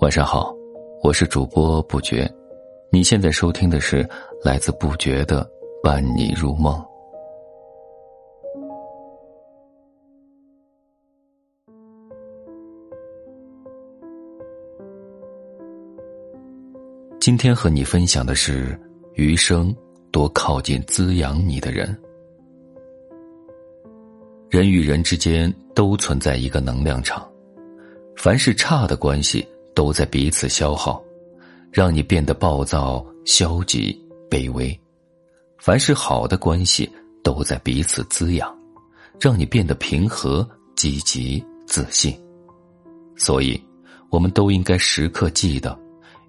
晚上好，我是主播不觉，你现在收听的是来自不觉的伴你入梦。今天和你分享的是，余生多靠近滋养你的人。人与人之间都存在一个能量场，凡是差的关系。都在彼此消耗，让你变得暴躁、消极、卑微；凡是好的关系，都在彼此滋养，让你变得平和、积极、自信。所以，我们都应该时刻记得，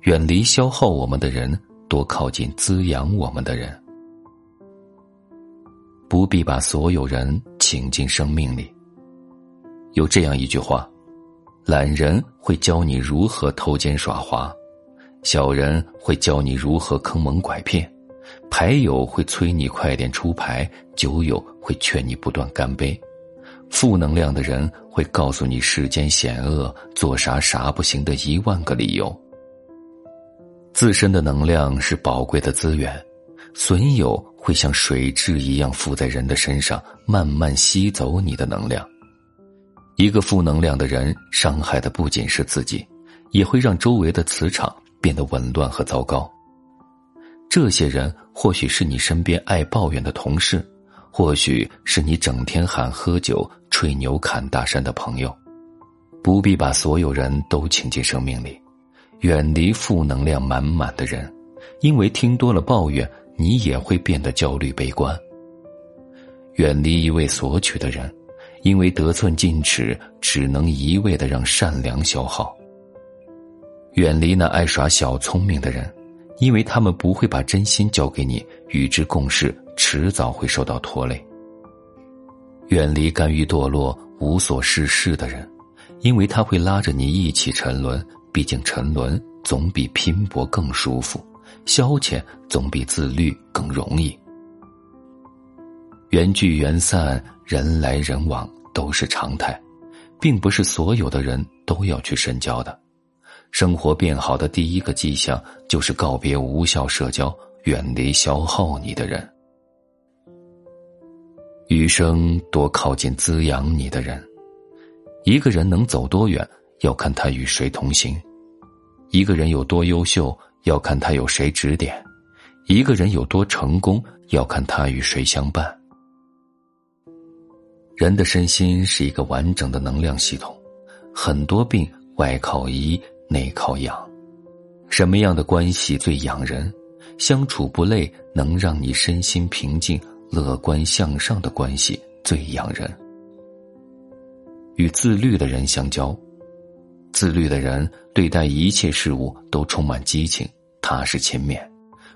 远离消耗我们的人，多靠近滋养我们的人。不必把所有人请进生命里。有这样一句话。懒人会教你如何偷奸耍滑，小人会教你如何坑蒙拐骗，牌友会催你快点出牌，酒友会劝你不断干杯，负能量的人会告诉你世间险恶，做啥啥不行的一万个理由。自身的能量是宝贵的资源，损友会像水蛭一样附在人的身上，慢慢吸走你的能量。一个负能量的人，伤害的不仅是自己，也会让周围的磁场变得紊乱和糟糕。这些人或许是你身边爱抱怨的同事，或许是你整天喊喝酒、吹牛、侃大山的朋友。不必把所有人都请进生命里，远离负能量满满的人，因为听多了抱怨，你也会变得焦虑悲观。远离一味索取的人。因为得寸进尺，只能一味的让善良消耗。远离那爱耍小聪明的人，因为他们不会把真心交给你，与之共事，迟早会受到拖累。远离甘于堕落、无所事事的人，因为他会拉着你一起沉沦。毕竟沉沦总比拼搏更舒服，消遣总比自律更容易。缘聚缘散。人来人往都是常态，并不是所有的人都要去深交的。生活变好的第一个迹象就是告别无效社交，远离消耗你的人。余生多靠近滋养你的人。一个人能走多远，要看他与谁同行；一个人有多优秀，要看他有谁指点；一个人有多成功，要看他与谁相伴。人的身心是一个完整的能量系统，很多病外靠医，内靠养。什么样的关系最养人？相处不累，能让你身心平静、乐观向上的关系最养人。与自律的人相交，自律的人对待一切事物都充满激情、踏实勤勉，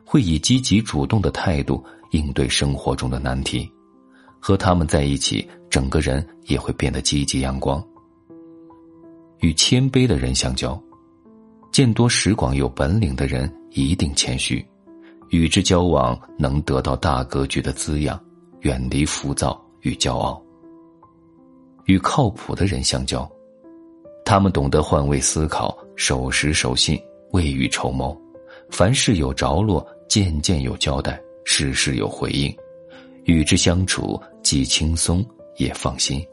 会以积极主动的态度应对生活中的难题。和他们在一起，整个人也会变得积极阳光。与谦卑的人相交，见多识广、有本领的人一定谦虚，与之交往能得到大格局的滋养，远离浮躁与骄傲。与靠谱的人相交，他们懂得换位思考、守时守信、未雨绸缪，凡事有着落，件件有交代，事事有回应。与之相处既轻松也放心。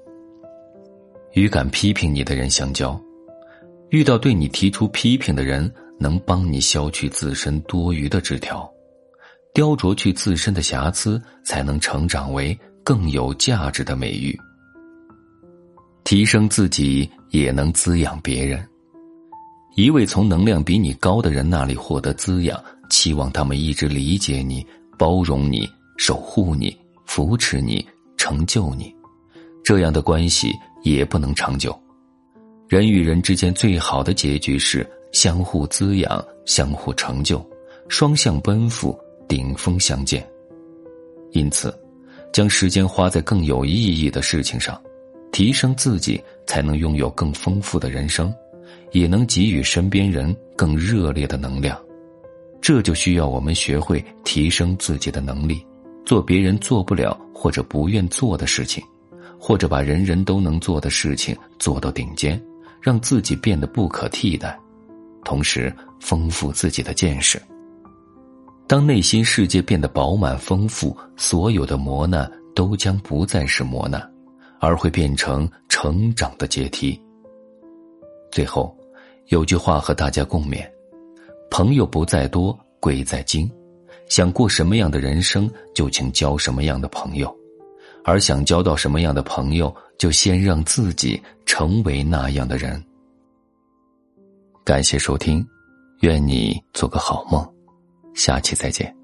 与敢批评你的人相交，遇到对你提出批评的人，能帮你消去自身多余的枝条，雕琢去自身的瑕疵，才能成长为更有价值的美玉。提升自己也能滋养别人。一味从能量比你高的人那里获得滋养，期望他们一直理解你、包容你、守护你。扶持你，成就你，这样的关系也不能长久。人与人之间最好的结局是相互滋养、相互成就、双向奔赴、顶峰相见。因此，将时间花在更有意义的事情上，提升自己，才能拥有更丰富的人生，也能给予身边人更热烈的能量。这就需要我们学会提升自己的能力。做别人做不了或者不愿做的事情，或者把人人都能做的事情做到顶尖，让自己变得不可替代，同时丰富自己的见识。当内心世界变得饱满丰富，所有的磨难都将不再是磨难，而会变成成长的阶梯。最后，有句话和大家共勉：朋友不在多，贵在精。想过什么样的人生，就请交什么样的朋友；而想交到什么样的朋友，就先让自己成为那样的人。感谢收听，愿你做个好梦，下期再见。